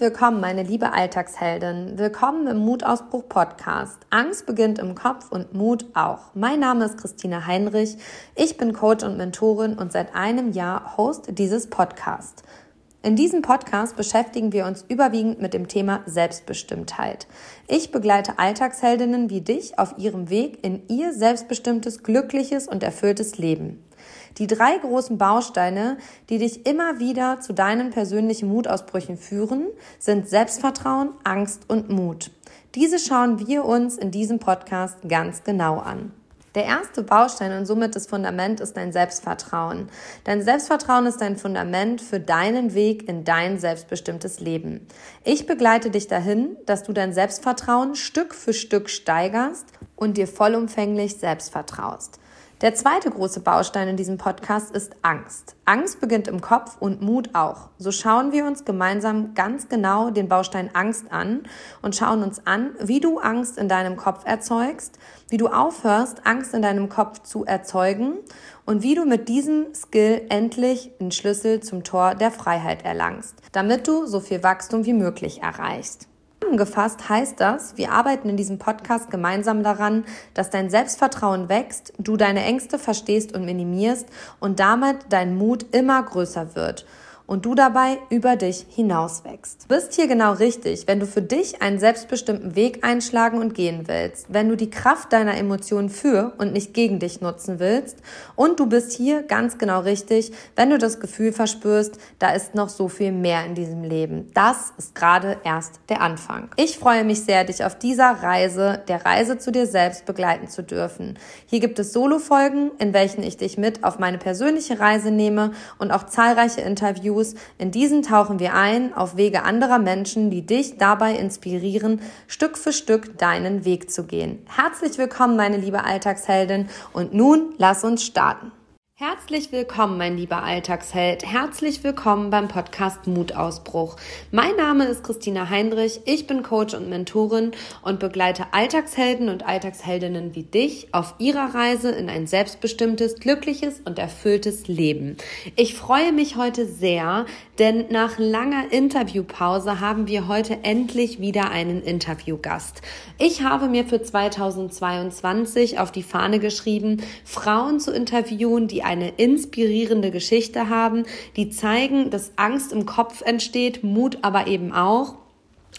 Willkommen, meine liebe Alltagsheldin. Willkommen im Mutausbruch Podcast. Angst beginnt im Kopf und Mut auch. Mein Name ist Christina Heinrich. Ich bin Coach und Mentorin und seit einem Jahr Host dieses Podcasts. In diesem Podcast beschäftigen wir uns überwiegend mit dem Thema Selbstbestimmtheit. Ich begleite Alltagsheldinnen wie dich auf ihrem Weg in ihr selbstbestimmtes, glückliches und erfülltes Leben. Die drei großen Bausteine, die dich immer wieder zu deinen persönlichen Mutausbrüchen führen, sind Selbstvertrauen, Angst und Mut. Diese schauen wir uns in diesem Podcast ganz genau an. Der erste Baustein und somit das Fundament ist dein Selbstvertrauen. Dein Selbstvertrauen ist dein Fundament für deinen Weg in dein selbstbestimmtes Leben. Ich begleite dich dahin, dass du dein Selbstvertrauen Stück für Stück steigerst und dir vollumfänglich selbst vertraust. Der zweite große Baustein in diesem Podcast ist Angst. Angst beginnt im Kopf und Mut auch. So schauen wir uns gemeinsam ganz genau den Baustein Angst an und schauen uns an, wie du Angst in deinem Kopf erzeugst, wie du aufhörst, Angst in deinem Kopf zu erzeugen und wie du mit diesem Skill endlich den Schlüssel zum Tor der Freiheit erlangst, damit du so viel Wachstum wie möglich erreichst. Zusammengefasst heißt das, wir arbeiten in diesem Podcast gemeinsam daran, dass dein Selbstvertrauen wächst, du deine Ängste verstehst und minimierst und damit dein Mut immer größer wird und du dabei über dich hinaus wächst. Du bist hier genau richtig, wenn du für dich einen selbstbestimmten Weg einschlagen und gehen willst, wenn du die Kraft deiner Emotionen für und nicht gegen dich nutzen willst und du bist hier ganz genau richtig, wenn du das Gefühl verspürst, da ist noch so viel mehr in diesem Leben. Das ist gerade erst der Anfang. Ich freue mich sehr, dich auf dieser Reise, der Reise zu dir selbst begleiten zu dürfen. Hier gibt es Solo-Folgen, in welchen ich dich mit auf meine persönliche Reise nehme und auch zahlreiche Interviews Interviews. In diesen tauchen wir ein auf Wege anderer Menschen, die dich dabei inspirieren, Stück für Stück deinen Weg zu gehen. Herzlich willkommen, meine liebe Alltagsheldin. Und nun lass uns starten. Herzlich willkommen, mein lieber Alltagsheld. Herzlich willkommen beim Podcast Mutausbruch. Mein Name ist Christina Heinrich. Ich bin Coach und Mentorin und begleite Alltagshelden und Alltagsheldinnen wie dich auf ihrer Reise in ein selbstbestimmtes, glückliches und erfülltes Leben. Ich freue mich heute sehr, denn nach langer Interviewpause haben wir heute endlich wieder einen Interviewgast. Ich habe mir für 2022 auf die Fahne geschrieben, Frauen zu interviewen, die eine inspirierende Geschichte haben, die zeigen, dass Angst im Kopf entsteht, Mut aber eben auch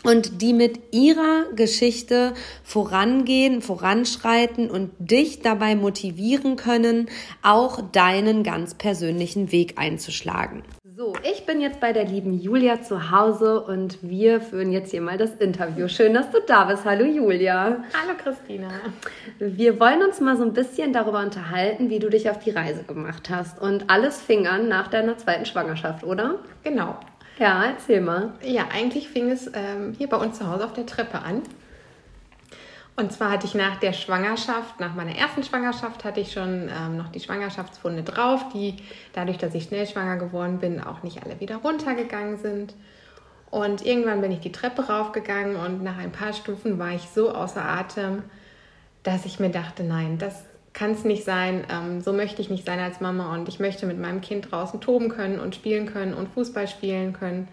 und die mit ihrer Geschichte vorangehen, voranschreiten und dich dabei motivieren können, auch deinen ganz persönlichen Weg einzuschlagen. So, ich bin jetzt bei der lieben Julia zu Hause und wir führen jetzt hier mal das Interview. Schön, dass du da bist. Hallo Julia. Hallo Christina. Wir wollen uns mal so ein bisschen darüber unterhalten, wie du dich auf die Reise gemacht hast. Und alles fing an nach deiner zweiten Schwangerschaft, oder? Genau. Ja, erzähl mal. Ja, eigentlich fing es ähm, hier bei uns zu Hause auf der Treppe an. Und zwar hatte ich nach der Schwangerschaft, nach meiner ersten Schwangerschaft, hatte ich schon ähm, noch die Schwangerschaftsfunde drauf, die dadurch, dass ich schnell schwanger geworden bin, auch nicht alle wieder runtergegangen sind. Und irgendwann bin ich die Treppe raufgegangen und nach ein paar Stufen war ich so außer Atem, dass ich mir dachte, nein, das kann es nicht sein. Ähm, so möchte ich nicht sein als Mama und ich möchte mit meinem Kind draußen toben können und spielen können und Fußball spielen können.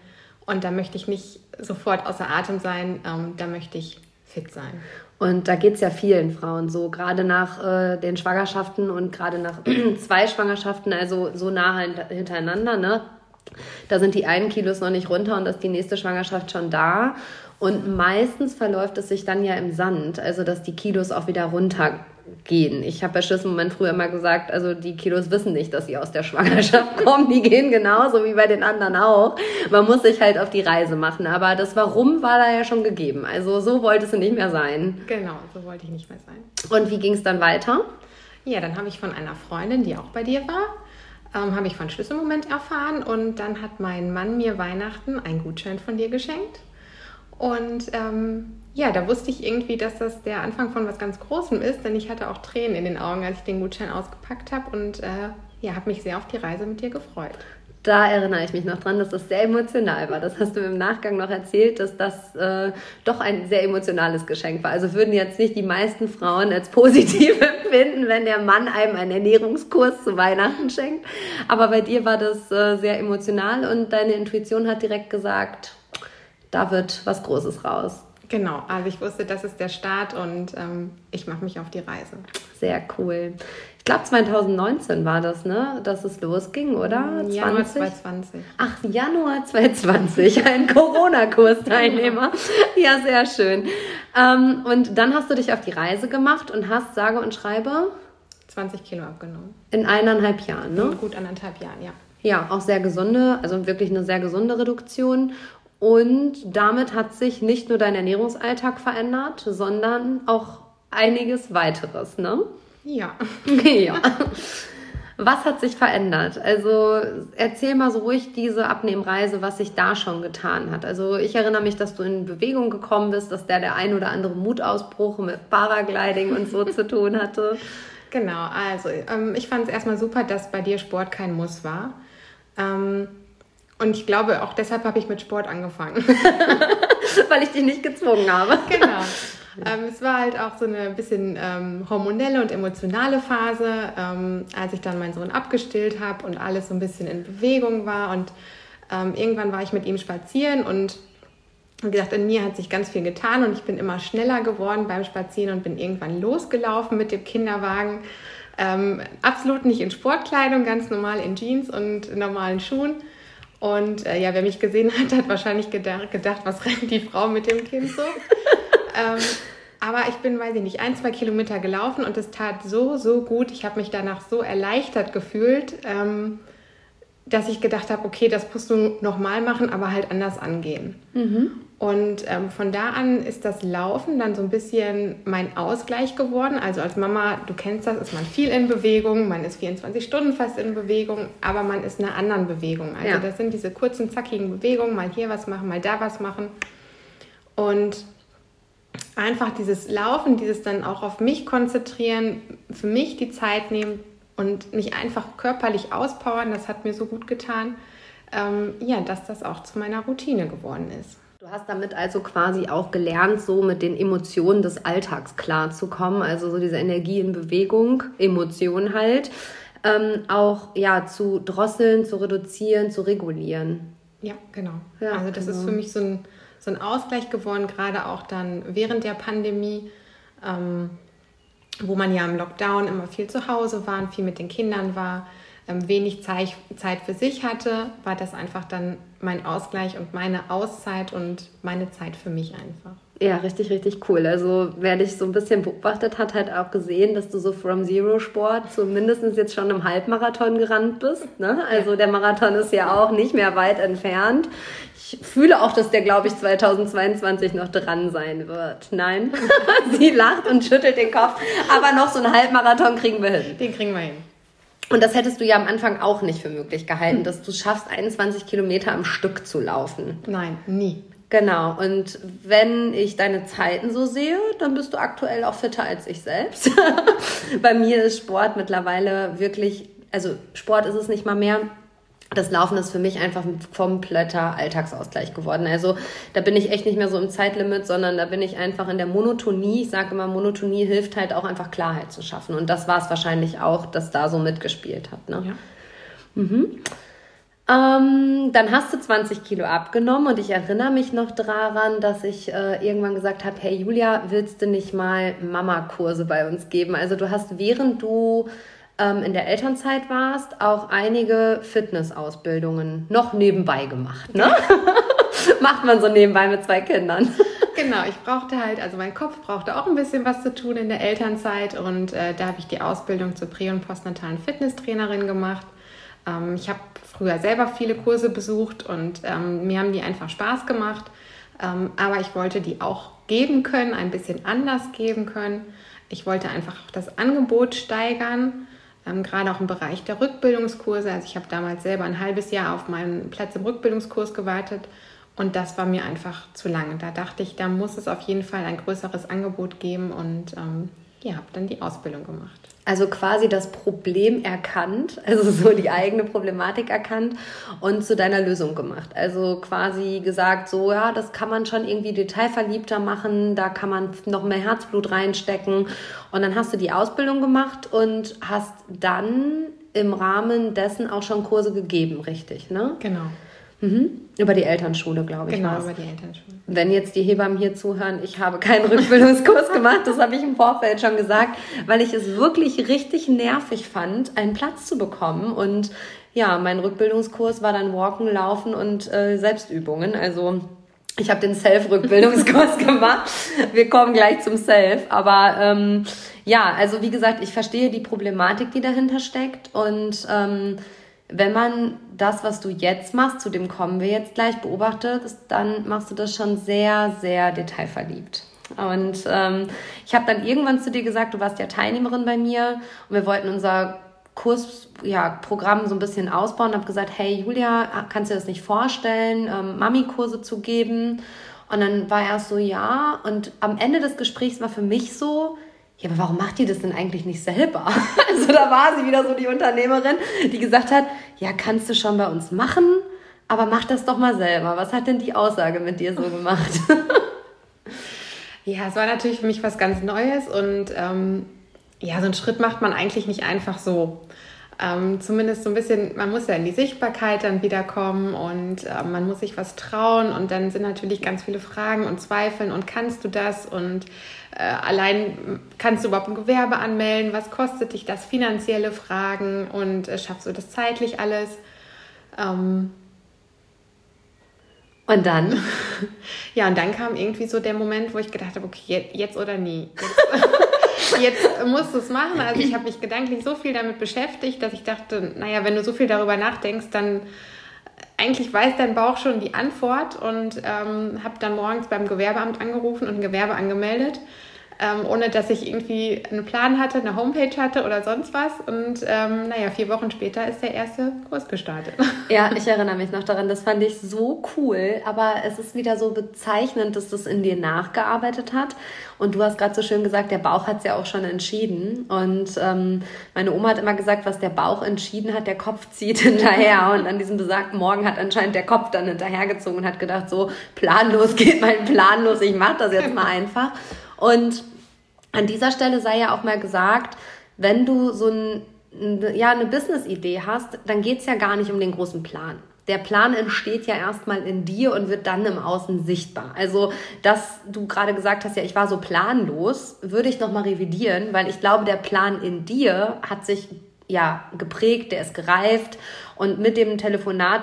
Und da möchte ich nicht sofort außer Atem sein, ähm, da möchte ich fit sein. Und da geht es ja vielen Frauen so, gerade nach äh, den Schwangerschaften und gerade nach zwei Schwangerschaften, also so nah hintereinander, ne? Da sind die einen Kilos noch nicht runter und ist die nächste Schwangerschaft schon da. Und meistens verläuft es sich dann ja im Sand, also dass die Kilos auch wieder runtergehen. Ich habe bei Schlüsselmoment früher immer gesagt, also die Kilos wissen nicht, dass sie aus der Schwangerschaft kommen. Die gehen genauso wie bei den anderen auch. Man muss sich halt auf die Reise machen. Aber das Warum war da ja schon gegeben. Also so wollte es nicht mehr sein. Genau, so wollte ich nicht mehr sein. Und wie ging es dann weiter? Ja, dann habe ich von einer Freundin, die auch bei dir war, ähm, habe ich von Schlüsselmoment erfahren und dann hat mein Mann mir Weihnachten einen Gutschein von dir geschenkt. Und ähm, ja, da wusste ich irgendwie, dass das der Anfang von was ganz Großem ist, denn ich hatte auch Tränen in den Augen, als ich den Gutschein ausgepackt habe und äh, ja, habe mich sehr auf die Reise mit dir gefreut. Da erinnere ich mich noch dran, dass das sehr emotional war. Das hast du im Nachgang noch erzählt, dass das äh, doch ein sehr emotionales Geschenk war. Also würden jetzt nicht die meisten Frauen als positiv empfinden, wenn der Mann einem einen Ernährungskurs zu Weihnachten schenkt. Aber bei dir war das äh, sehr emotional und deine Intuition hat direkt gesagt, da wird was Großes raus. Genau, also ich wusste, das ist der Start und ähm, ich mache mich auf die Reise. Sehr cool. Ich glaube 2019 war das, ne, dass es losging, oder? Januar 2020. Ach, Januar 2020, ein Corona-Kursteilnehmer. ja, sehr schön. Ähm, und dann hast du dich auf die Reise gemacht und hast sage und schreibe 20 Kilo abgenommen. In eineinhalb Jahren, ne? In gut anderthalb Jahren, ja. Ja, auch sehr gesunde, also wirklich eine sehr gesunde Reduktion. Und damit hat sich nicht nur dein Ernährungsalltag verändert, sondern auch einiges weiteres, ne? Ja. ja. Was hat sich verändert? Also erzähl mal so ruhig diese Abnehmreise, was sich da schon getan hat. Also ich erinnere mich, dass du in Bewegung gekommen bist, dass der der ein oder andere Mutausbruch mit Paragliding und so zu tun hatte. Genau, also ähm, ich fand es erstmal super, dass bei dir Sport kein Muss war. Ähm, und ich glaube, auch deshalb habe ich mit Sport angefangen. Weil ich dich nicht gezwungen habe. Genau. Ähm, es war halt auch so eine bisschen ähm, hormonelle und emotionale Phase, ähm, als ich dann meinen Sohn abgestillt habe und alles so ein bisschen in Bewegung war. Und ähm, irgendwann war ich mit ihm spazieren und wie gesagt, in mir hat sich ganz viel getan und ich bin immer schneller geworden beim Spazieren und bin irgendwann losgelaufen mit dem Kinderwagen. Ähm, absolut nicht in Sportkleidung, ganz normal in Jeans und normalen Schuhen. Und äh, ja, wer mich gesehen hat, hat wahrscheinlich gedacht, gedacht was rennt die Frau mit dem Kind so. ähm, aber ich bin, weiß ich nicht, ein, zwei Kilometer gelaufen und es tat so, so gut. Ich habe mich danach so erleichtert gefühlt, ähm, dass ich gedacht habe, okay, das musst du nochmal machen, aber halt anders angehen. Mhm. Und ähm, von da an ist das Laufen dann so ein bisschen mein Ausgleich geworden. Also als Mama, du kennst das, ist man viel in Bewegung, man ist 24 Stunden fast in Bewegung, aber man ist in einer anderen Bewegung. Also ja. das sind diese kurzen, zackigen Bewegungen, mal hier was machen, mal da was machen. Und einfach dieses Laufen, dieses dann auch auf mich konzentrieren, für mich die Zeit nehmen und mich einfach körperlich auspowern, das hat mir so gut getan, ähm, ja, dass das auch zu meiner Routine geworden ist. Du hast damit also quasi auch gelernt, so mit den Emotionen des Alltags klarzukommen, also so diese Energie in Bewegung, Emotionen halt, ähm, auch ja zu drosseln, zu reduzieren, zu regulieren. Ja, genau. Ja, also das genau. ist für mich so ein, so ein Ausgleich geworden, gerade auch dann während der Pandemie, ähm, wo man ja im Lockdown immer viel zu Hause war und viel mit den Kindern war ähm, wenig Zeit, Zeit für sich hatte, war das einfach dann mein Ausgleich und meine Auszeit und meine Zeit für mich einfach. Ja, richtig, richtig cool. Also wer dich so ein bisschen beobachtet hat, hat auch gesehen, dass du so from Zero Sport zumindest jetzt schon im Halbmarathon gerannt bist. Ne? Also der Marathon ist ja auch nicht mehr weit entfernt. Ich fühle auch, dass der, glaube ich, 2022 noch dran sein wird. Nein, sie lacht und schüttelt den Kopf. Aber noch so einen Halbmarathon kriegen wir hin. Den kriegen wir hin. Und das hättest du ja am Anfang auch nicht für möglich gehalten, dass du schaffst, 21 Kilometer am Stück zu laufen. Nein, nie. Genau. Und wenn ich deine Zeiten so sehe, dann bist du aktuell auch fitter als ich selbst. Bei mir ist Sport mittlerweile wirklich, also Sport ist es nicht mal mehr das Laufen ist für mich einfach ein kompletter Alltagsausgleich geworden. Also da bin ich echt nicht mehr so im Zeitlimit, sondern da bin ich einfach in der Monotonie. Ich sage immer, Monotonie hilft halt auch einfach Klarheit zu schaffen. Und das war es wahrscheinlich auch, dass da so mitgespielt hat. Ne? Ja. Mhm. Ähm, dann hast du 20 Kilo abgenommen und ich erinnere mich noch daran, dass ich äh, irgendwann gesagt habe, hey Julia, willst du nicht mal Mama-Kurse bei uns geben? Also du hast, während du ähm, in der Elternzeit warst, auch einige Fitnessausbildungen noch nebenbei gemacht. Ne? Macht man so nebenbei mit zwei Kindern. Genau, ich brauchte halt, also mein Kopf brauchte auch ein bisschen was zu tun in der Elternzeit und äh, da habe ich die Ausbildung zur prä- und postnatalen Fitnesstrainerin gemacht. Ähm, ich habe früher selber viele Kurse besucht und ähm, mir haben die einfach Spaß gemacht, ähm, aber ich wollte die auch geben können, ein bisschen anders geben können. Ich wollte einfach das Angebot steigern ähm, gerade auch im Bereich der Rückbildungskurse. Also ich habe damals selber ein halbes Jahr auf meinen Platz im Rückbildungskurs gewartet und das war mir einfach zu lang. Da dachte ich, da muss es auf jeden Fall ein größeres Angebot geben und ähm, ja, habe dann die Ausbildung gemacht. Also quasi das Problem erkannt, also so die eigene Problematik erkannt und zu deiner Lösung gemacht. Also quasi gesagt, so ja, das kann man schon irgendwie detailverliebter machen, da kann man noch mehr Herzblut reinstecken. Und dann hast du die Ausbildung gemacht und hast dann im Rahmen dessen auch schon Kurse gegeben, richtig, ne? Genau. Mhm. Über die Elternschule, glaube ich. Genau, war's. über die Elternschule. Wenn jetzt die Hebammen hier zuhören, ich habe keinen Rückbildungskurs gemacht, das habe ich im Vorfeld schon gesagt, weil ich es wirklich richtig nervig fand, einen Platz zu bekommen. Und ja, mein Rückbildungskurs war dann Walken, Laufen und äh, Selbstübungen. Also ich habe den Self-Rückbildungskurs gemacht. Wir kommen gleich zum Self. Aber ähm, ja, also wie gesagt, ich verstehe die Problematik, die dahinter steckt. Und ähm, wenn man das, was du jetzt machst, zu dem kommen wir jetzt gleich, beobachtet, dann machst du das schon sehr, sehr detailverliebt. Und ähm, ich habe dann irgendwann zu dir gesagt, du warst ja Teilnehmerin bei mir und wir wollten unser Kursprogramm ja, so ein bisschen ausbauen und habe gesagt, hey Julia, kannst du dir das nicht vorstellen, ähm, Mami-Kurse zu geben? Und dann war er so, ja. Und am Ende des Gesprächs war für mich so, ja, aber warum macht ihr das denn eigentlich nicht selber? Also da war sie wieder so die Unternehmerin, die gesagt hat, ja, kannst du schon bei uns machen, aber mach das doch mal selber. Was hat denn die Aussage mit dir so gemacht? ja, es war natürlich für mich was ganz Neues und ähm, ja, so einen Schritt macht man eigentlich nicht einfach so. Ähm, zumindest so ein bisschen, man muss ja in die Sichtbarkeit dann wiederkommen und äh, man muss sich was trauen und dann sind natürlich ganz viele Fragen und Zweifeln und kannst du das und äh, allein kannst du überhaupt ein Gewerbe anmelden, was kostet dich das, finanzielle Fragen und äh, schaffst du das zeitlich alles. Ähm, und dann? Ja, und dann kam irgendwie so der Moment, wo ich gedacht habe, okay, jetzt oder nie. Jetzt, jetzt musst du es machen. Also ich habe mich gedanklich so viel damit beschäftigt, dass ich dachte, naja, wenn du so viel darüber nachdenkst, dann eigentlich weiß dein Bauch schon die Antwort und ähm, habe dann morgens beim Gewerbeamt angerufen und ein Gewerbe angemeldet ähm, ohne dass ich irgendwie einen Plan hatte, eine Homepage hatte oder sonst was. Und ähm, naja, vier Wochen später ist der erste Kurs gestartet. Ja, ich erinnere mich noch daran. Das fand ich so cool. Aber es ist wieder so bezeichnend, dass das in dir nachgearbeitet hat. Und du hast gerade so schön gesagt, der Bauch hat es ja auch schon entschieden. Und ähm, meine Oma hat immer gesagt, was der Bauch entschieden hat, der Kopf zieht hinterher. Und an diesem besagten Morgen hat anscheinend der Kopf dann hinterhergezogen und hat gedacht, so planlos geht mein Plan los, ich mache das jetzt mal einfach. Und an dieser Stelle sei ja auch mal gesagt, wenn du so ein, ja, eine Business-Idee hast, dann geht's ja gar nicht um den großen Plan. Der Plan entsteht ja erstmal in dir und wird dann im Außen sichtbar. Also, dass du gerade gesagt hast, ja, ich war so planlos, würde ich nochmal revidieren, weil ich glaube, der Plan in dir hat sich ja geprägt, der ist gereift und mit dem Telefonat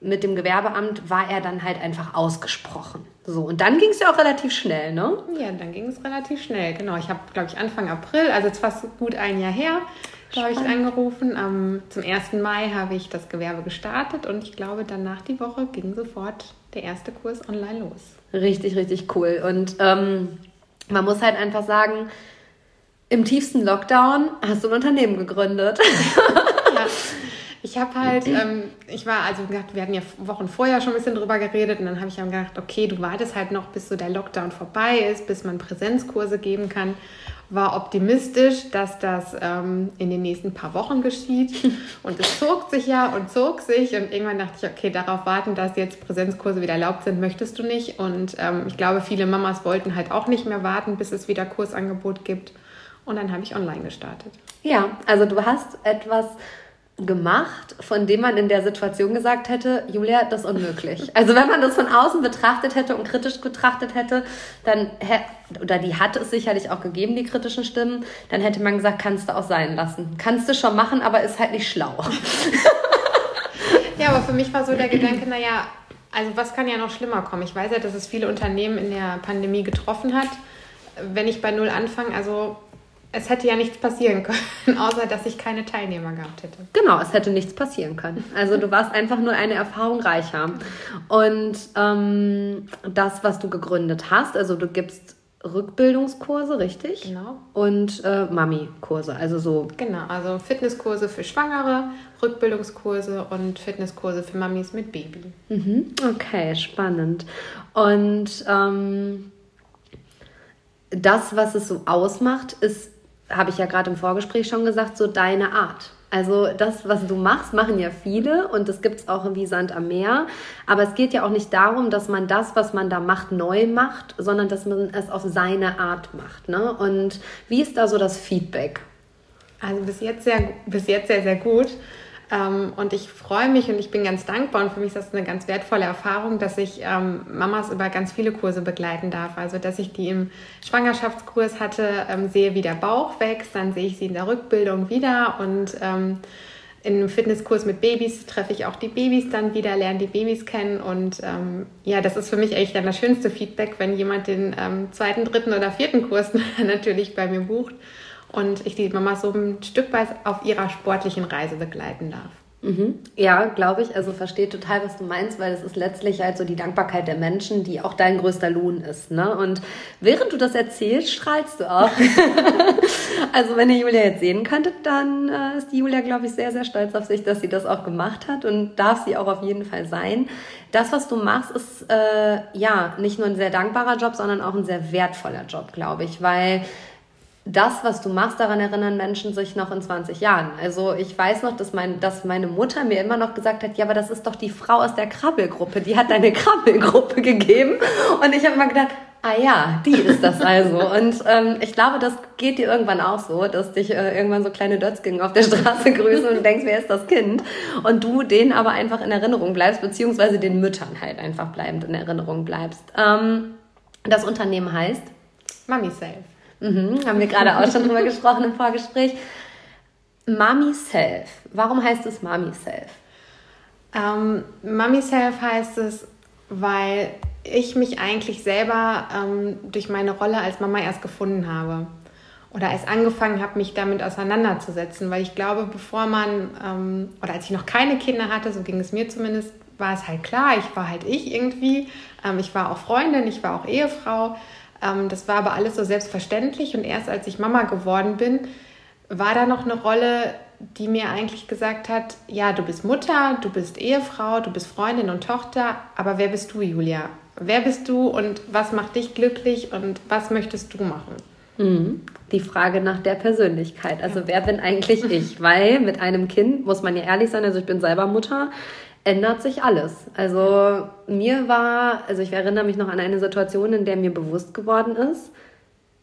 mit dem Gewerbeamt war er dann halt einfach ausgesprochen. So, und dann ging es ja auch relativ schnell, ne? Ja, dann ging es relativ schnell, genau. Ich habe, glaube ich, Anfang April, also jetzt fast gut ein Jahr her, habe ich angerufen. Um, zum 1. Mai habe ich das Gewerbe gestartet und ich glaube, danach die Woche ging sofort der erste Kurs online los. Richtig, richtig cool. Und ähm, man muss halt einfach sagen, im tiefsten Lockdown hast du ein Unternehmen gegründet. ja. Ich habe halt, ähm, ich war, also wir hatten ja Wochen vorher schon ein bisschen drüber geredet und dann habe ich dann gedacht, okay, du wartest halt noch, bis so der Lockdown vorbei ist, bis man Präsenzkurse geben kann. War optimistisch, dass das ähm, in den nächsten paar Wochen geschieht. Und es zog sich ja und zog sich. Und irgendwann dachte ich, okay, darauf warten, dass jetzt Präsenzkurse wieder erlaubt sind, möchtest du nicht. Und ähm, ich glaube, viele Mamas wollten halt auch nicht mehr warten, bis es wieder Kursangebot gibt. Und dann habe ich online gestartet. Ja, also du hast etwas gemacht, von dem man in der Situation gesagt hätte, Julia, das ist unmöglich. Also wenn man das von außen betrachtet hätte und kritisch betrachtet hätte, dann oder die hat es sicherlich auch gegeben, die kritischen Stimmen, dann hätte man gesagt, kannst du auch sein lassen. Kannst du schon machen, aber ist halt nicht schlau. ja, aber für mich war so der Gedanke, naja, also was kann ja noch schlimmer kommen? Ich weiß ja, dass es viele Unternehmen in der Pandemie getroffen hat. Wenn ich bei Null anfange, also es hätte ja nichts passieren können, außer dass ich keine Teilnehmer gehabt hätte. Genau, es hätte nichts passieren können. Also du warst einfach nur eine Erfahrung reicher. Und ähm, das, was du gegründet hast, also du gibst Rückbildungskurse, richtig? Genau. Und äh, Mami-Kurse, also so. Genau, also Fitnesskurse für Schwangere, Rückbildungskurse und Fitnesskurse für Mamis mit Baby. Mhm. Okay, spannend. Und ähm, das, was es so ausmacht, ist habe ich ja gerade im Vorgespräch schon gesagt, so deine Art. Also das, was du machst, machen ja viele und das gibt es auch wie Sand am Meer. Aber es geht ja auch nicht darum, dass man das, was man da macht, neu macht, sondern dass man es auf seine Art macht. Ne? Und wie ist da so das Feedback? Also bis jetzt sehr, bis jetzt sehr, sehr gut. Ähm, und ich freue mich und ich bin ganz dankbar und für mich ist das eine ganz wertvolle Erfahrung, dass ich ähm, Mamas über ganz viele Kurse begleiten darf. Also, dass ich die im Schwangerschaftskurs hatte, ähm, sehe, wie der Bauch wächst, dann sehe ich sie in der Rückbildung wieder und in einem Fitnesskurs mit Babys treffe ich auch die Babys dann wieder, lerne die Babys kennen und ähm, ja, das ist für mich eigentlich dann das schönste Feedback, wenn jemand den ähm, zweiten, dritten oder vierten Kurs natürlich bei mir bucht und ich die Mama so ein Stück weit auf ihrer sportlichen Reise begleiten darf. Mhm. Ja, glaube ich. Also verstehe total, was du meinst, weil es ist letztlich halt so die Dankbarkeit der Menschen, die auch dein größter Lohn ist. Ne? Und während du das erzählst, strahlst du auch. also wenn ihr Julia jetzt sehen könntet, dann äh, ist die Julia, glaube ich, sehr, sehr stolz auf sich, dass sie das auch gemacht hat und darf sie auch auf jeden Fall sein. Das, was du machst, ist äh, ja nicht nur ein sehr dankbarer Job, sondern auch ein sehr wertvoller Job, glaube ich, weil das, was du machst, daran erinnern Menschen sich noch in 20 Jahren. Also ich weiß noch, dass, mein, dass meine Mutter mir immer noch gesagt hat, ja, aber das ist doch die Frau aus der Krabbelgruppe, die hat deine Krabbelgruppe gegeben. Und ich habe immer gedacht, ah ja, die ist das also. Und ähm, ich glaube, das geht dir irgendwann auch so, dass dich äh, irgendwann so kleine Dötzgänge auf der Straße grüßen und du denkst, wer ist das Kind? Und du denen aber einfach in Erinnerung bleibst, beziehungsweise den Müttern halt einfach bleibend in Erinnerung bleibst. Ähm, das Unternehmen heißt? Mummy Self. Mhm, haben wir gerade auch schon drüber gesprochen im Vorgespräch. Mami Self. Warum heißt es Mami Self? Ähm, Mami Self heißt es, weil ich mich eigentlich selber ähm, durch meine Rolle als Mama erst gefunden habe. Oder erst angefangen habe, mich damit auseinanderzusetzen. Weil ich glaube, bevor man, ähm, oder als ich noch keine Kinder hatte, so ging es mir zumindest, war es halt klar, ich war halt ich irgendwie. Ähm, ich war auch Freundin, ich war auch Ehefrau. Ähm, das war aber alles so selbstverständlich und erst als ich Mama geworden bin, war da noch eine Rolle, die mir eigentlich gesagt hat, ja, du bist Mutter, du bist Ehefrau, du bist Freundin und Tochter, aber wer bist du, Julia? Wer bist du und was macht dich glücklich und was möchtest du machen? Mhm. Die Frage nach der Persönlichkeit. Also wer bin eigentlich ich? Weil mit einem Kind muss man ja ehrlich sein, also ich bin selber Mutter ändert sich alles. Also mir war, also ich erinnere mich noch an eine Situation, in der mir bewusst geworden ist,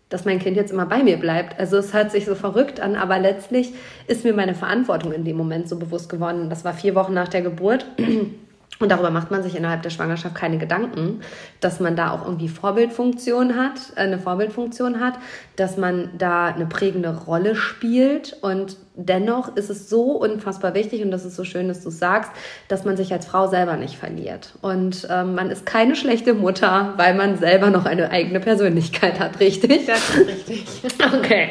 dass mein Kind jetzt immer bei mir bleibt. Also es hört sich so verrückt an, aber letztlich ist mir meine Verantwortung in dem Moment so bewusst geworden. Das war vier Wochen nach der Geburt. Und darüber macht man sich innerhalb der Schwangerschaft keine Gedanken, dass man da auch irgendwie Vorbildfunktion hat, äh, eine Vorbildfunktion hat, dass man da eine prägende Rolle spielt. Und dennoch ist es so unfassbar wichtig, und das ist so schön, dass du es sagst, dass man sich als Frau selber nicht verliert. Und ähm, man ist keine schlechte Mutter, weil man selber noch eine eigene Persönlichkeit hat, richtig? Das ist richtig. Okay.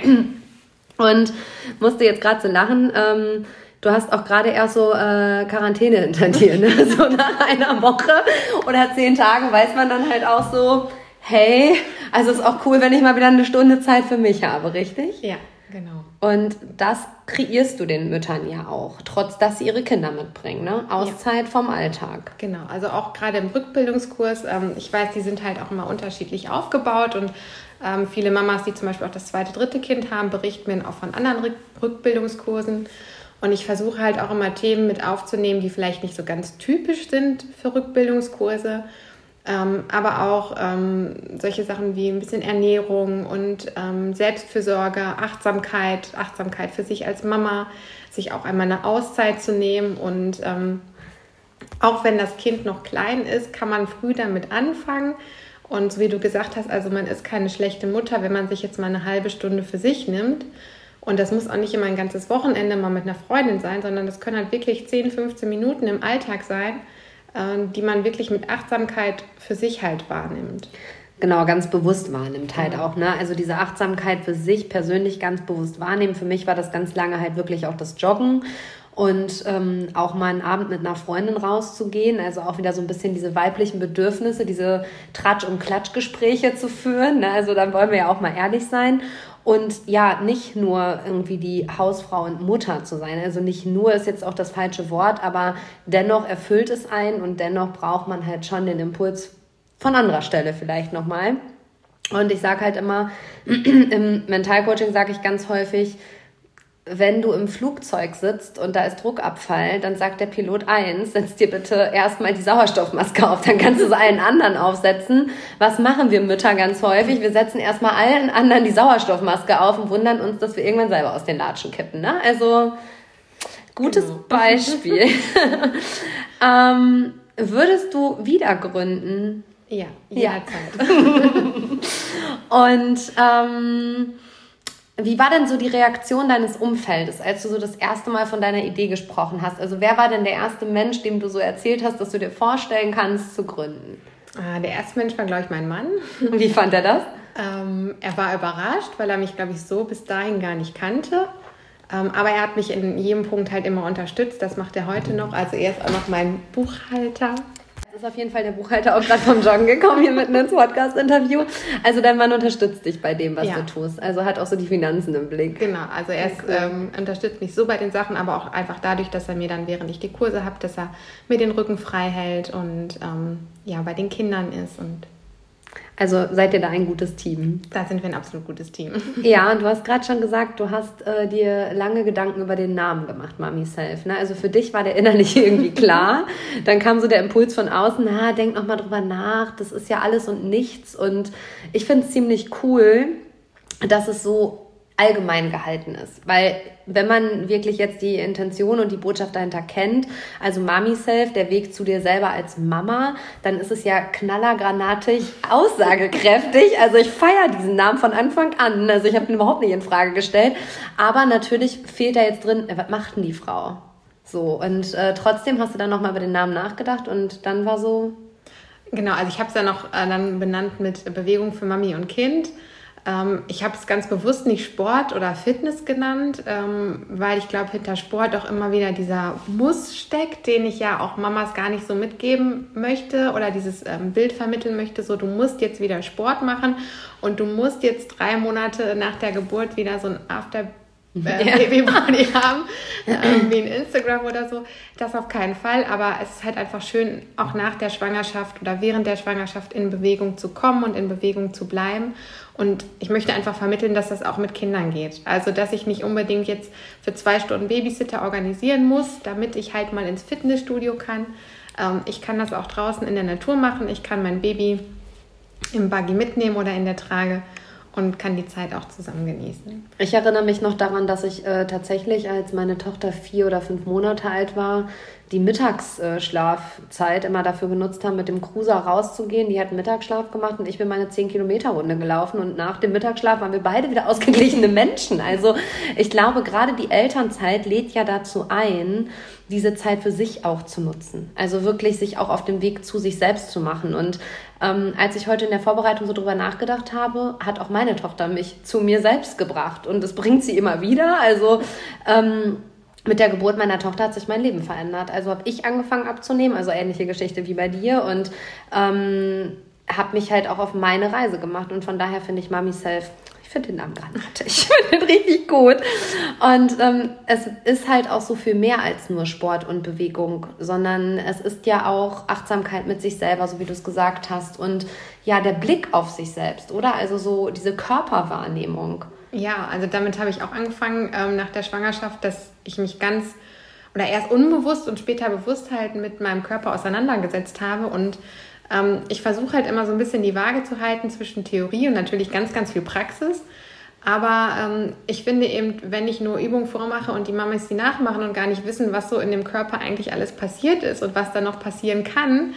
Und musste jetzt gerade so lachen. Ähm, du hast auch gerade erst so äh, Quarantäne hinter dir, ne? So nach einer Woche oder zehn Tagen weiß man dann halt auch so, hey, also ist auch cool, wenn ich mal wieder eine Stunde Zeit für mich habe, richtig? Ja, genau. Und das kreierst du den Müttern ja auch, trotz dass sie ihre Kinder mitbringen, ne? Auszeit ja. vom Alltag. Genau, also auch gerade im Rückbildungskurs, ähm, ich weiß, die sind halt auch immer unterschiedlich aufgebaut und ähm, viele Mamas, die zum Beispiel auch das zweite, dritte Kind haben, berichten mir auch von anderen Rückbildungskursen. Und ich versuche halt auch immer Themen mit aufzunehmen, die vielleicht nicht so ganz typisch sind für Rückbildungskurse, ähm, aber auch ähm, solche Sachen wie ein bisschen Ernährung und ähm, Selbstfürsorge, Achtsamkeit, Achtsamkeit für sich als Mama, sich auch einmal eine Auszeit zu nehmen und ähm, auch wenn das Kind noch klein ist, kann man früh damit anfangen. Und so wie du gesagt hast, also man ist keine schlechte Mutter, wenn man sich jetzt mal eine halbe Stunde für sich nimmt und das muss auch nicht immer ein ganzes Wochenende mal mit einer Freundin sein, sondern das können halt wirklich 10, 15 Minuten im Alltag sein, äh, die man wirklich mit Achtsamkeit für sich halt wahrnimmt. Genau, ganz bewusst wahrnimmt halt auch. Ne? Also diese Achtsamkeit für sich persönlich ganz bewusst wahrnehmen. Für mich war das ganz lange halt wirklich auch das Joggen und ähm, auch mal einen Abend mit einer Freundin rauszugehen, also auch wieder so ein bisschen diese weiblichen Bedürfnisse, diese Tratsch- und Klatschgespräche zu führen. Ne? Also da wollen wir ja auch mal ehrlich sein. Und ja, nicht nur irgendwie die Hausfrau und Mutter zu sein. Also nicht nur ist jetzt auch das falsche Wort, aber dennoch erfüllt es einen und dennoch braucht man halt schon den Impuls von anderer Stelle vielleicht nochmal. Und ich sage halt immer, im Mentalcoaching sage ich ganz häufig, wenn du im Flugzeug sitzt und da ist Druckabfall, dann sagt der Pilot eins, setz dir bitte erstmal die Sauerstoffmaske auf, dann kannst du es allen anderen aufsetzen. Was machen wir Mütter ganz häufig? Wir setzen erstmal allen anderen die Sauerstoffmaske auf und wundern uns, dass wir irgendwann selber aus den Latschen kippen. Ne? Also Gutes genau. Beispiel. ähm, würdest du wieder gründen? Ja, jederzeit. Ja. Und ähm, wie war denn so die Reaktion deines Umfeldes, als du so das erste Mal von deiner Idee gesprochen hast? Also wer war denn der erste Mensch, dem du so erzählt hast, dass du dir vorstellen kannst zu gründen? Ah, der erste Mensch war, glaube ich, mein Mann. Wie fand er das? Ähm, er war überrascht, weil er mich, glaube ich, so bis dahin gar nicht kannte. Ähm, aber er hat mich in jedem Punkt halt immer unterstützt. Das macht er heute noch. Also er ist auch noch mein Buchhalter ist auf jeden Fall der Buchhalter auch gerade vom Joggen gekommen hier mitten ins Podcast-Interview. Also dein Mann unterstützt dich bei dem, was ja. du tust. Also hat auch so die Finanzen im Blick. Genau, also er ist, cool. ähm, unterstützt mich so bei den Sachen, aber auch einfach dadurch, dass er mir dann, während ich die Kurse habe, dass er mir den Rücken frei hält und ähm, ja, bei den Kindern ist und also seid ihr da ein gutes Team? Da sind wir ein absolut gutes Team. Ja, und du hast gerade schon gesagt, du hast äh, dir lange Gedanken über den Namen gemacht, Mami Self. Ne? Also für dich war der innerlich irgendwie klar. Dann kam so der Impuls von außen, na, denk noch mal drüber nach, das ist ja alles und nichts. Und ich finde es ziemlich cool, dass es so allgemein gehalten ist. Weil wenn man wirklich jetzt die Intention und die Botschaft dahinter kennt, also Mami Self, der Weg zu dir selber als Mama, dann ist es ja knallergranatig, aussagekräftig. Also ich feiere diesen Namen von Anfang an. Also ich habe ihn überhaupt nicht in Frage gestellt. Aber natürlich fehlt da jetzt drin, was macht denn die Frau? So, und äh, trotzdem hast du dann nochmal über den Namen nachgedacht und dann war so. Genau, also ich habe es ja noch äh, dann benannt mit Bewegung für Mami und Kind. Ähm, ich habe es ganz bewusst nicht Sport oder Fitness genannt, ähm, weil ich glaube, hinter Sport auch immer wieder dieser Muss steckt, den ich ja auch Mamas gar nicht so mitgeben möchte oder dieses ähm, Bild vermitteln möchte, so du musst jetzt wieder Sport machen und du musst jetzt drei Monate nach der Geburt wieder so ein After äh, ja. Babybody haben, äh, wie in Instagram oder so. Das auf keinen Fall, aber es ist halt einfach schön, auch nach der Schwangerschaft oder während der Schwangerschaft in Bewegung zu kommen und in Bewegung zu bleiben. Und ich möchte einfach vermitteln, dass das auch mit Kindern geht. Also, dass ich nicht unbedingt jetzt für zwei Stunden Babysitter organisieren muss, damit ich halt mal ins Fitnessstudio kann. Ähm, ich kann das auch draußen in der Natur machen. Ich kann mein Baby im Buggy mitnehmen oder in der Trage und kann die Zeit auch zusammen genießen. Ich erinnere mich noch daran, dass ich äh, tatsächlich, als meine Tochter vier oder fünf Monate alt war, die Mittagsschlafzeit immer dafür genutzt haben, mit dem Cruiser rauszugehen. Die hat Mittagsschlaf gemacht und ich bin meine 10-Kilometer-Runde gelaufen. Und nach dem Mittagsschlaf waren wir beide wieder ausgeglichene Menschen. Also ich glaube, gerade die Elternzeit lädt ja dazu ein, diese Zeit für sich auch zu nutzen. Also wirklich sich auch auf den Weg zu sich selbst zu machen. Und ähm, als ich heute in der Vorbereitung so drüber nachgedacht habe, hat auch meine Tochter mich zu mir selbst gebracht. Und das bringt sie immer wieder. Also ähm, mit der Geburt meiner Tochter hat sich mein Leben verändert. Also habe ich angefangen abzunehmen, also ähnliche Geschichte wie bei dir und ähm, habe mich halt auch auf meine Reise gemacht und von daher finde ich Mami Self, ich finde den Namen granate, ich finde den richtig gut und ähm, es ist halt auch so viel mehr als nur Sport und Bewegung, sondern es ist ja auch Achtsamkeit mit sich selber, so wie du es gesagt hast und ja, der Blick auf sich selbst, oder? Also so diese Körperwahrnehmung. Ja, also damit habe ich auch angefangen ähm, nach der Schwangerschaft, dass ich mich ganz oder erst unbewusst und später bewusst halt mit meinem Körper auseinandergesetzt habe und ähm, ich versuche halt immer so ein bisschen die Waage zu halten zwischen Theorie und natürlich ganz, ganz viel Praxis. Aber ähm, ich finde eben, wenn ich nur Übungen vormache und die Mamas die nachmachen und gar nicht wissen, was so in dem Körper eigentlich alles passiert ist und was da noch passieren kann,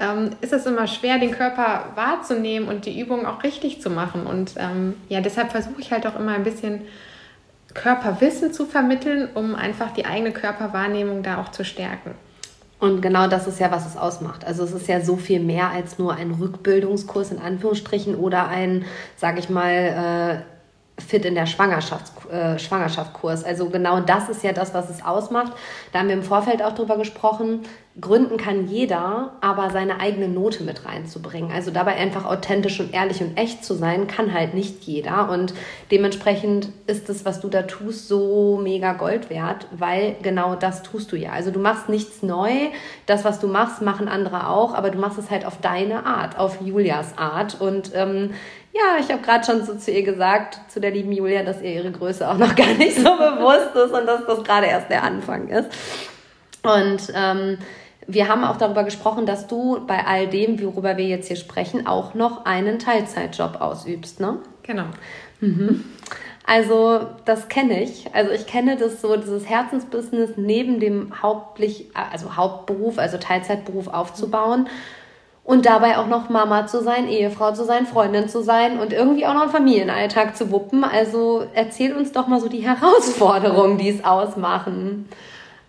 ähm, ist es immer schwer, den Körper wahrzunehmen und die Übungen auch richtig zu machen. Und ähm, ja, deshalb versuche ich halt auch immer ein bisschen Körperwissen zu vermitteln, um einfach die eigene Körperwahrnehmung da auch zu stärken. Und genau das ist ja, was es ausmacht. Also es ist ja so viel mehr als nur ein Rückbildungskurs in Anführungsstrichen oder ein, sage ich mal, äh, fit in der Schwangerschafts äh, Schwangerschaftskurs. Also genau das ist ja das, was es ausmacht. Da haben wir im Vorfeld auch drüber gesprochen. Gründen kann jeder, aber seine eigene Note mit reinzubringen. Also dabei einfach authentisch und ehrlich und echt zu sein, kann halt nicht jeder. Und dementsprechend ist das, was du da tust, so mega Gold wert, weil genau das tust du ja. Also du machst nichts neu. Das, was du machst, machen andere auch, aber du machst es halt auf deine Art, auf Julias Art. Und ähm, ja, ich habe gerade schon so zu ihr gesagt, zu der lieben Julia, dass ihr ihre Größe auch noch gar nicht so bewusst ist und dass das gerade erst der Anfang ist. Und ähm, wir haben auch darüber gesprochen, dass du bei all dem, worüber wir jetzt hier sprechen, auch noch einen Teilzeitjob ausübst, ne? Genau. Mhm. Also das kenne ich. Also ich kenne das so, dieses Herzensbusiness neben dem Hauptlich, also Hauptberuf, also Teilzeitberuf aufzubauen und dabei auch noch Mama zu sein, Ehefrau zu sein, Freundin zu sein und irgendwie auch noch einen Familienalltag zu wuppen. Also erzähl uns doch mal so die Herausforderungen, die es ausmachen.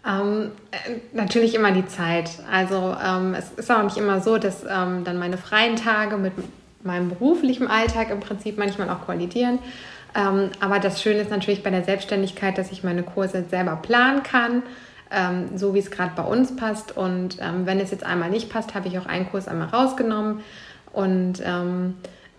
Ähm, äh, natürlich immer die Zeit. Also ähm, es ist auch nicht immer so, dass ähm, dann meine freien Tage mit meinem beruflichen Alltag im Prinzip manchmal auch kollidieren. Ähm, aber das Schöne ist natürlich bei der Selbstständigkeit, dass ich meine Kurse selber planen kann, ähm, so wie es gerade bei uns passt. Und ähm, wenn es jetzt einmal nicht passt, habe ich auch einen Kurs einmal rausgenommen. Und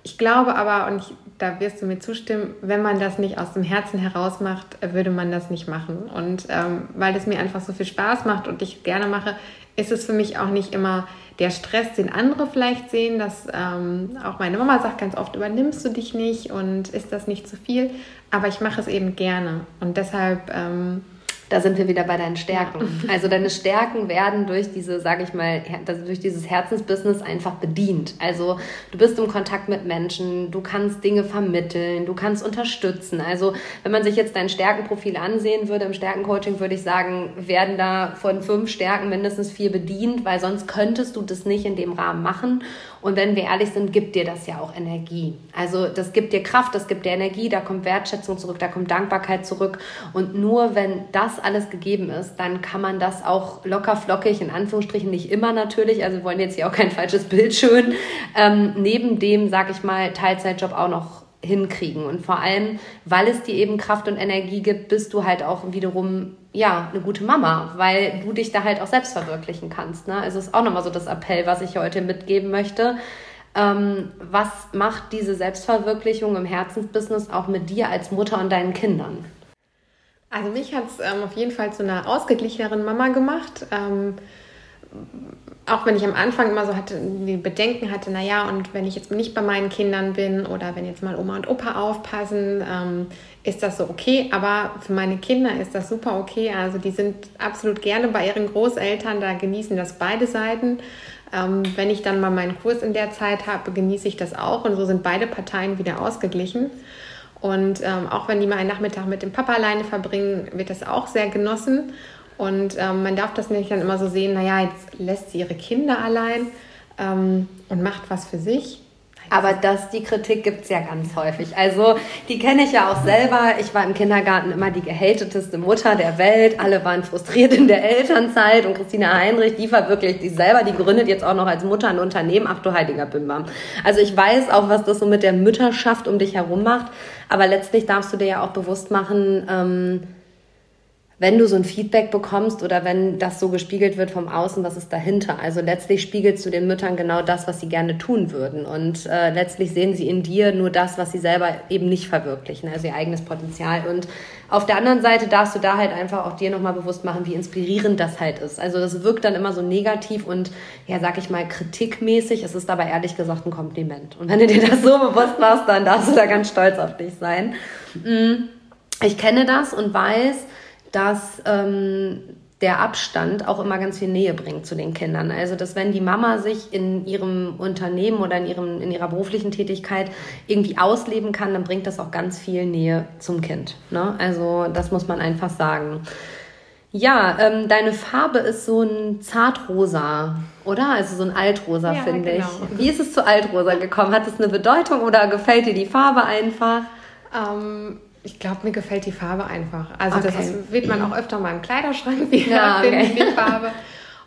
ich glaube aber, und ich, da wirst du mir zustimmen, wenn man das nicht aus dem Herzen heraus macht, würde man das nicht machen. Und ähm, weil das mir einfach so viel Spaß macht und ich gerne mache, ist es für mich auch nicht immer der Stress, den andere vielleicht sehen, dass ähm, auch meine Mama sagt ganz oft, übernimmst du dich nicht und ist das nicht zu viel? Aber ich mache es eben gerne. Und deshalb ähm, da sind wir wieder bei deinen Stärken. Also deine Stärken werden durch diese, sage ich mal, durch dieses Herzensbusiness einfach bedient. Also du bist im Kontakt mit Menschen, du kannst Dinge vermitteln, du kannst unterstützen. Also wenn man sich jetzt dein Stärkenprofil ansehen würde im Stärkencoaching, würde ich sagen, werden da von fünf Stärken mindestens vier bedient, weil sonst könntest du das nicht in dem Rahmen machen. Und wenn wir ehrlich sind, gibt dir das ja auch Energie. Also das gibt dir Kraft, das gibt dir Energie, da kommt Wertschätzung zurück, da kommt Dankbarkeit zurück. Und nur wenn das alles gegeben ist, dann kann man das auch locker flockig, in Anführungsstrichen nicht immer natürlich, also wir wollen jetzt hier auch kein falsches Bild schön, ähm, neben dem, sag ich mal, Teilzeitjob auch noch hinkriegen. Und vor allem, weil es dir eben Kraft und Energie gibt, bist du halt auch wiederum ja, eine gute Mama, weil du dich da halt auch selbst verwirklichen kannst. Ne? Also ist auch nochmal so das Appell, was ich heute mitgeben möchte. Ähm, was macht diese Selbstverwirklichung im Herzensbusiness auch mit dir als Mutter und deinen Kindern? Also mich hat es ähm, auf jeden Fall zu einer ausgeglicheneren Mama gemacht. Ähm, auch wenn ich am Anfang immer so hatte, die Bedenken hatte, naja, und wenn ich jetzt nicht bei meinen Kindern bin oder wenn jetzt mal Oma und Opa aufpassen, ähm, ist das so okay. Aber für meine Kinder ist das super okay. Also die sind absolut gerne bei ihren Großeltern, da genießen das beide Seiten. Ähm, wenn ich dann mal meinen Kurs in der Zeit habe, genieße ich das auch. Und so sind beide Parteien wieder ausgeglichen. Und ähm, auch wenn die mal einen Nachmittag mit dem Papa alleine verbringen, wird das auch sehr genossen. Und ähm, man darf das nicht dann immer so sehen, naja, jetzt lässt sie ihre Kinder allein ähm, und macht was für sich. Aber das, die Kritik gibt es ja ganz häufig. Also die kenne ich ja auch selber. Ich war im Kindergarten immer die gehateteste Mutter der Welt. Alle waren frustriert in der Elternzeit. Und Christina Heinrich, die war wirklich die selber, die gründet jetzt auch noch als Mutter ein Unternehmen. Ach du heiliger Bimbam. Also ich weiß auch, was das so mit der Mütterschaft um dich herum macht. Aber letztlich darfst du dir ja auch bewusst machen, ähm, wenn du so ein Feedback bekommst oder wenn das so gespiegelt wird vom Außen, was ist dahinter? Also letztlich spiegelst du den Müttern genau das, was sie gerne tun würden. Und äh, letztlich sehen sie in dir nur das, was sie selber eben nicht verwirklichen, also ihr eigenes Potenzial. Und auf der anderen Seite darfst du da halt einfach auch dir nochmal bewusst machen, wie inspirierend das halt ist. Also das wirkt dann immer so negativ und ja, sag ich mal, kritikmäßig. Es ist aber ehrlich gesagt ein Kompliment. Und wenn du dir das so bewusst machst, dann darfst du da ganz stolz auf dich sein. Mm, ich kenne das und weiß, dass ähm, der Abstand auch immer ganz viel Nähe bringt zu den Kindern. Also, dass wenn die Mama sich in ihrem Unternehmen oder in, ihrem, in ihrer beruflichen Tätigkeit irgendwie ausleben kann, dann bringt das auch ganz viel Nähe zum Kind. Ne? Also, das muss man einfach sagen. Ja, ähm, deine Farbe ist so ein zartrosa, oder? Also so ein Altrosa, ja, finde genau. ich. Wie ist es zu Altrosa gekommen? Hat es eine Bedeutung oder gefällt dir die Farbe einfach? Ähm, ich glaube, mir gefällt die Farbe einfach. Also okay. das ist, wird man auch öfter mal im Kleiderschrank wiederfinden, ja, okay. die Farbe.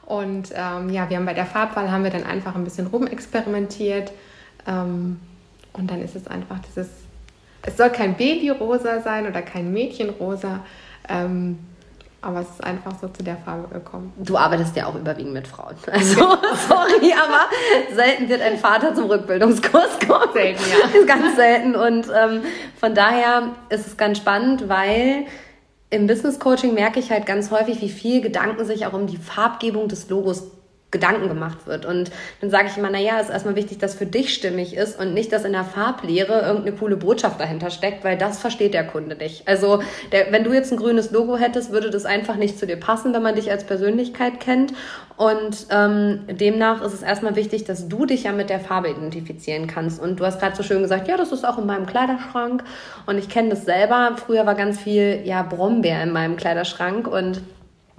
Und ähm, ja, wir haben bei der Farbwahl haben wir dann einfach ein bisschen rumexperimentiert. Ähm, und dann ist es einfach dieses, es soll kein Babyrosa sein oder kein Mädchenrosa. Ähm, aber es ist einfach so zu der Farbe gekommen. Du arbeitest ja auch überwiegend mit Frauen. Also, sorry, aber selten wird ein Vater zum Rückbildungskurs kommen. Selten, ja. Ist ganz selten. Und ähm, von daher ist es ganz spannend, weil im Business Coaching merke ich halt ganz häufig, wie viel Gedanken sich auch um die Farbgebung des Logos Gedanken gemacht wird. Und dann sage ich immer, naja, es ist erstmal wichtig, dass für dich stimmig ist und nicht, dass in der Farblehre irgendeine coole Botschaft dahinter steckt, weil das versteht der Kunde nicht. Also der, wenn du jetzt ein grünes Logo hättest, würde das einfach nicht zu dir passen, wenn man dich als Persönlichkeit kennt. Und ähm, demnach ist es erstmal wichtig, dass du dich ja mit der Farbe identifizieren kannst. Und du hast gerade so schön gesagt, ja, das ist auch in meinem Kleiderschrank. Und ich kenne das selber. Früher war ganz viel ja Brombeer in meinem Kleiderschrank und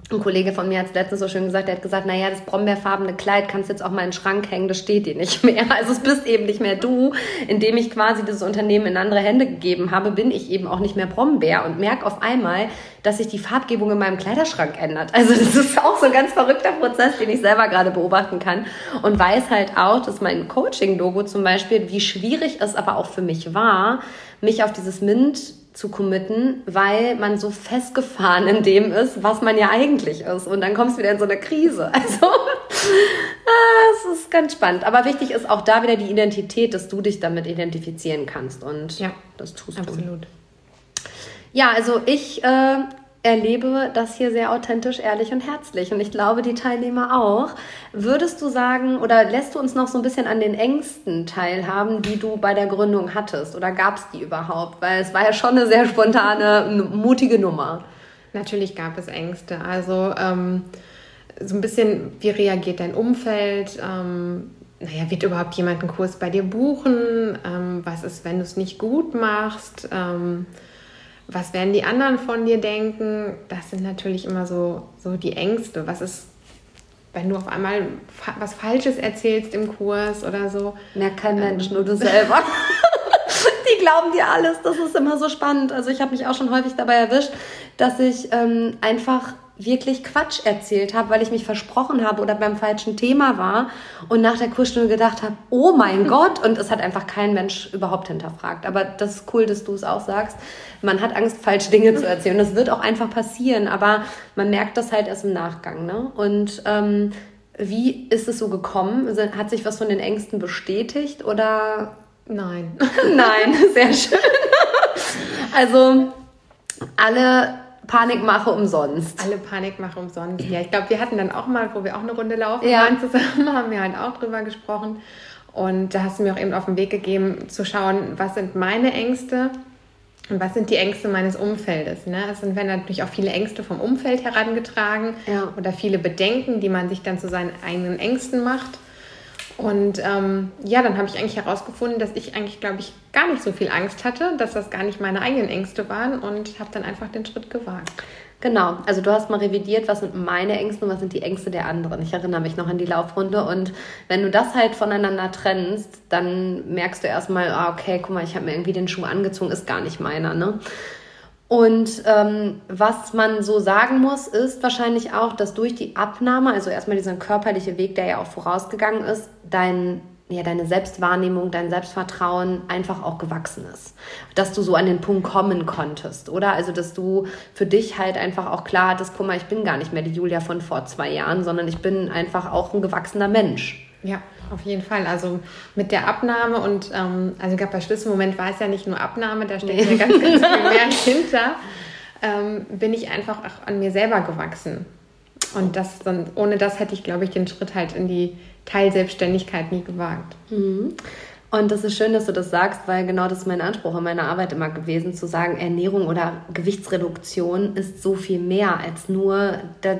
ein Kollege von mir hat es letztens so schön gesagt, der hat gesagt, naja, das brombeerfarbene Kleid kannst jetzt auch mal in den Schrank hängen, das steht dir nicht mehr. Also es bist eben nicht mehr du. Indem ich quasi dieses Unternehmen in andere Hände gegeben habe, bin ich eben auch nicht mehr Brombeer und merke auf einmal, dass sich die Farbgebung in meinem Kleiderschrank ändert. Also das ist auch so ein ganz verrückter Prozess, den ich selber gerade beobachten kann und weiß halt auch, dass mein Coaching-Logo zum Beispiel, wie schwierig es aber auch für mich war, mich auf dieses Mint zu committen, weil man so festgefahren in dem ist, was man ja eigentlich ist. Und dann kommst du wieder in so eine Krise. Also, ah, es ist ganz spannend. Aber wichtig ist auch da wieder die Identität, dass du dich damit identifizieren kannst. Und ja, das tust absolut. du. Absolut. Ja, also ich äh, erlebe das hier sehr authentisch, ehrlich und herzlich. Und ich glaube, die Teilnehmer auch. Würdest du sagen oder lässt du uns noch so ein bisschen an den Ängsten teilhaben, die du bei der Gründung hattest? Oder gab es die überhaupt? Weil es war ja schon eine sehr spontane, mutige Nummer. Natürlich gab es Ängste. Also ähm, so ein bisschen, wie reagiert dein Umfeld? Ähm, naja, wird überhaupt jemand einen Kurs bei dir buchen? Ähm, was ist, wenn du es nicht gut machst? Ähm, was werden die anderen von dir denken? Das sind natürlich immer so, so die Ängste. Was ist, wenn du auf einmal was Falsches erzählst im Kurs oder so? Merkt kein Mensch, ähm. nur du selber. die glauben dir alles. Das ist immer so spannend. Also ich habe mich auch schon häufig dabei erwischt, dass ich ähm, einfach wirklich Quatsch erzählt habe, weil ich mich versprochen habe oder beim falschen Thema war und nach der Kursstunde gedacht habe, oh mein Gott, und es hat einfach kein Mensch überhaupt hinterfragt. Aber das ist cool, dass du es auch sagst. Man hat Angst, falsche Dinge zu erzählen. Das wird auch einfach passieren, aber man merkt das halt erst im Nachgang. Ne? Und ähm, wie ist es so gekommen? Hat sich was von den Ängsten bestätigt oder? Nein. Nein, sehr schön. also alle Panikmache umsonst. Alle Panikmache umsonst. Ja, ich glaube, wir hatten dann auch mal, wo wir auch eine Runde laufen ja. waren zusammen, haben wir halt auch drüber gesprochen. Und da hast du mir auch eben auf den Weg gegeben, zu schauen, was sind meine Ängste und was sind die Ängste meines Umfeldes. Ne? Es sind werden natürlich auch viele Ängste vom Umfeld herangetragen ja. oder viele Bedenken, die man sich dann zu seinen eigenen Ängsten macht. Und ähm, ja, dann habe ich eigentlich herausgefunden, dass ich eigentlich, glaube ich, gar nicht so viel Angst hatte, dass das gar nicht meine eigenen Ängste waren und habe dann einfach den Schritt gewagt. Genau, also du hast mal revidiert, was sind meine Ängste und was sind die Ängste der anderen. Ich erinnere mich noch an die Laufrunde und wenn du das halt voneinander trennst, dann merkst du erstmal, ah, okay, guck mal, ich habe mir irgendwie den Schuh angezogen, ist gar nicht meiner, ne? Und ähm, was man so sagen muss, ist wahrscheinlich auch, dass durch die Abnahme, also erstmal dieser körperliche Weg, der ja auch vorausgegangen ist, dein, ja, deine Selbstwahrnehmung, dein Selbstvertrauen einfach auch gewachsen ist. Dass du so an den Punkt kommen konntest, oder? Also, dass du für dich halt einfach auch klar hattest, guck mal, ich bin gar nicht mehr die Julia von vor zwei Jahren, sondern ich bin einfach auch ein gewachsener Mensch. Ja, auf jeden Fall. Also mit der Abnahme und ähm, also gerade bei Schlüsselmoment war es ja nicht nur Abnahme, da steckt nee. ja ganz, ganz viel mehr hinter. Ähm, bin ich einfach auch an mir selber gewachsen. Und das dann, ohne das hätte ich, glaube ich, den Schritt halt in die Teilselbstständigkeit nie gewagt. Mhm. Und das ist schön, dass du das sagst, weil genau das ist mein Anspruch in meiner Arbeit immer gewesen, zu sagen, Ernährung oder Gewichtsreduktion ist so viel mehr als nur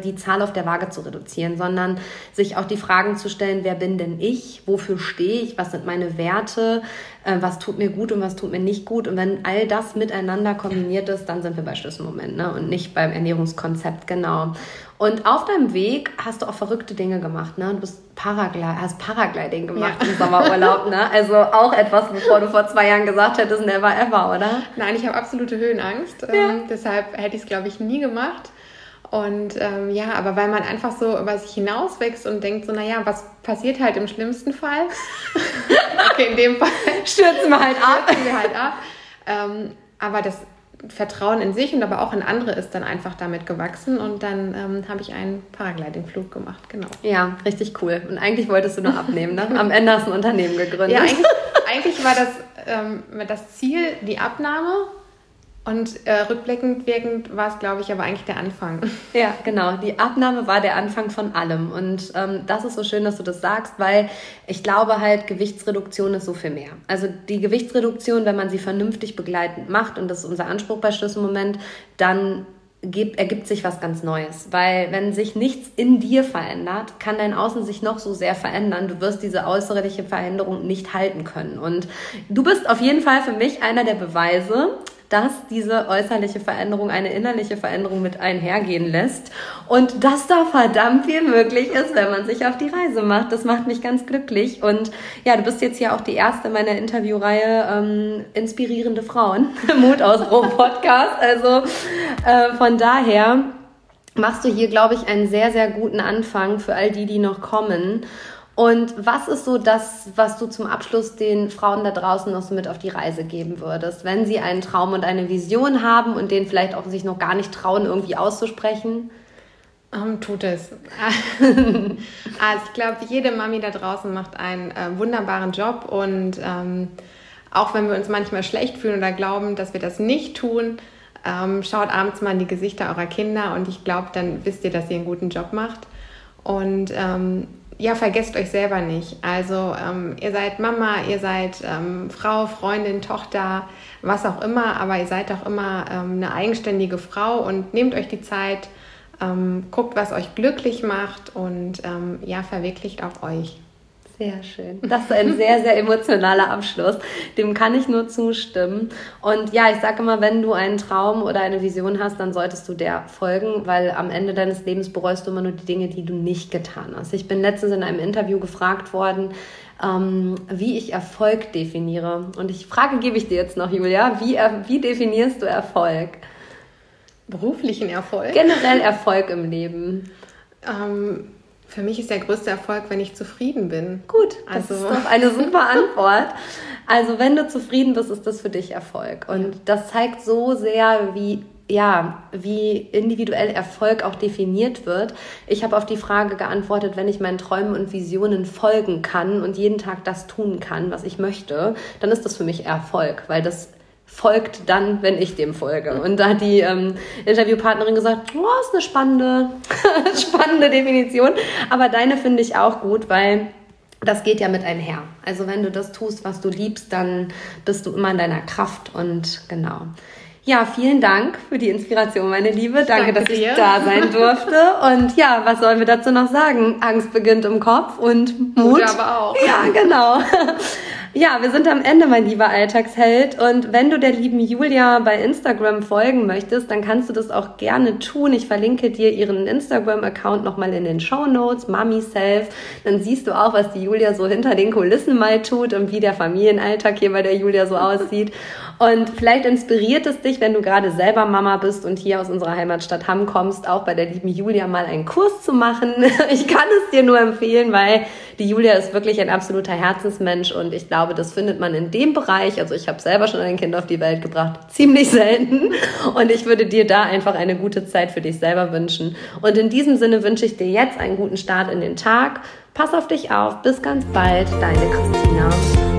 die Zahl auf der Waage zu reduzieren, sondern sich auch die Fragen zu stellen, wer bin denn ich, wofür stehe ich, was sind meine Werte, äh, was tut mir gut und was tut mir nicht gut. Und wenn all das miteinander kombiniert ist, dann sind wir bei Schlüsselmoment ne? und nicht beim Ernährungskonzept, genau. Und auf deinem Weg hast du auch verrückte Dinge gemacht, ne? Du bist Paraglid hast Paragliding gemacht ja. im Sommerurlaub, ne? Also auch etwas, bevor du vor zwei Jahren gesagt hättest, never ever, oder? Nein, ich habe absolute Höhenangst. Ja. Ähm, deshalb hätte ich es, glaube ich, nie gemacht. Und ähm, ja, aber weil man einfach so über sich hinauswächst und denkt so, naja, was passiert halt im schlimmsten Fall? okay, in dem Fall stürzen wir halt ab. Stürzen wir halt ab. Ähm, aber das Vertrauen in sich und aber auch in andere ist dann einfach damit gewachsen und dann ähm, habe ich einen Paragliding-Flug gemacht, genau. Ja, richtig cool. Und eigentlich wolltest du nur abnehmen, ne? Am Ende hast du ein Unternehmen gegründet. Ja, eigentlich, eigentlich war das, ähm, das Ziel die Abnahme Und äh, rückblickend wirkend war es, glaube ich, aber eigentlich der Anfang. Ja, genau. Die Abnahme war der Anfang von allem. Und ähm, das ist so schön, dass du das sagst, weil ich glaube halt, Gewichtsreduktion ist so viel mehr. Also die Gewichtsreduktion, wenn man sie vernünftig begleitend macht, und das ist unser Anspruch bei Schlüsselmoment, dann gibt, ergibt sich was ganz Neues. Weil wenn sich nichts in dir verändert, kann dein Außen sich noch so sehr verändern. Du wirst diese äußerliche Veränderung nicht halten können. Und du bist auf jeden Fall für mich einer der Beweise, dass diese äußerliche Veränderung eine innerliche Veränderung mit einhergehen lässt und dass da verdammt viel möglich ist, wenn man sich auf die Reise macht. Das macht mich ganz glücklich und ja, du bist jetzt hier auch die erste meiner Interviewreihe ähm, inspirierende Frauen, Mut aus Rom Podcast. Also äh, von daher machst du hier, glaube ich, einen sehr, sehr guten Anfang für all die, die noch kommen. Und was ist so das, was du zum Abschluss den Frauen da draußen noch so mit auf die Reise geben würdest, wenn sie einen Traum und eine Vision haben und den vielleicht auch sich noch gar nicht trauen, irgendwie auszusprechen? Um, ähm, tut es. also ich glaube, jede Mami da draußen macht einen äh, wunderbaren Job und ähm, auch wenn wir uns manchmal schlecht fühlen oder glauben, dass wir das nicht tun, ähm, schaut abends mal in die Gesichter eurer Kinder und ich glaube, dann wisst ihr, dass ihr einen guten Job macht. Und ähm, ja, vergesst euch selber nicht. Also ähm, ihr seid Mama, ihr seid ähm, Frau, Freundin, Tochter, was auch immer, aber ihr seid auch immer ähm, eine eigenständige Frau und nehmt euch die Zeit, ähm, guckt, was euch glücklich macht und ähm, ja, verwirklicht auch euch. Sehr schön. Das ist ein sehr, sehr emotionaler Abschluss. Dem kann ich nur zustimmen. Und ja, ich sage immer, wenn du einen Traum oder eine Vision hast, dann solltest du der folgen, weil am Ende deines Lebens bereust du immer nur die Dinge, die du nicht getan hast. Ich bin letztens in einem Interview gefragt worden, ähm, wie ich Erfolg definiere. Und die Frage gebe ich dir jetzt noch, Julia. Wie, wie definierst du Erfolg? Beruflichen Erfolg? Generell Erfolg im Leben. Ähm für mich ist der größte Erfolg, wenn ich zufrieden bin. Gut, das also. ist doch eine super Antwort. Also wenn du zufrieden bist, ist das für dich Erfolg. Und das zeigt so sehr, wie ja, wie individuell Erfolg auch definiert wird. Ich habe auf die Frage geantwortet, wenn ich meinen Träumen und Visionen folgen kann und jeden Tag das tun kann, was ich möchte, dann ist das für mich Erfolg, weil das folgt dann, wenn ich dem folge. Und da hat die ähm, Interviewpartnerin gesagt, oh, ist eine spannende, spannende Definition. Aber deine finde ich auch gut, weil das geht ja mit einher. Also wenn du das tust, was du liebst, dann bist du immer in deiner Kraft und genau. Ja, vielen Dank für die Inspiration, meine Liebe. Danke, Danke dass ich da sein durfte. Und ja, was sollen wir dazu noch sagen? Angst beginnt im Kopf und Mut. Mut aber auch. Ja, genau. Ja, wir sind am Ende, mein lieber Alltagsheld. Und wenn du der lieben Julia bei Instagram folgen möchtest, dann kannst du das auch gerne tun. Ich verlinke dir ihren Instagram-Account nochmal in den Show Notes, Mami. Dann siehst du auch, was die Julia so hinter den Kulissen mal tut und wie der Familienalltag hier bei der Julia so aussieht. Und vielleicht inspiriert es dich, wenn du gerade selber Mama bist und hier aus unserer Heimatstadt Hamm kommst, auch bei der lieben Julia mal einen Kurs zu machen. Ich kann es dir nur empfehlen, weil die Julia ist wirklich ein absoluter Herzensmensch und ich glaube, das findet man in dem Bereich, also ich habe selber schon ein Kind auf die Welt gebracht, ziemlich selten und ich würde dir da einfach eine gute Zeit für dich selber wünschen. Und in diesem Sinne wünsche ich dir jetzt einen guten Start in den Tag. Pass auf dich auf. Bis ganz bald. Deine Christina.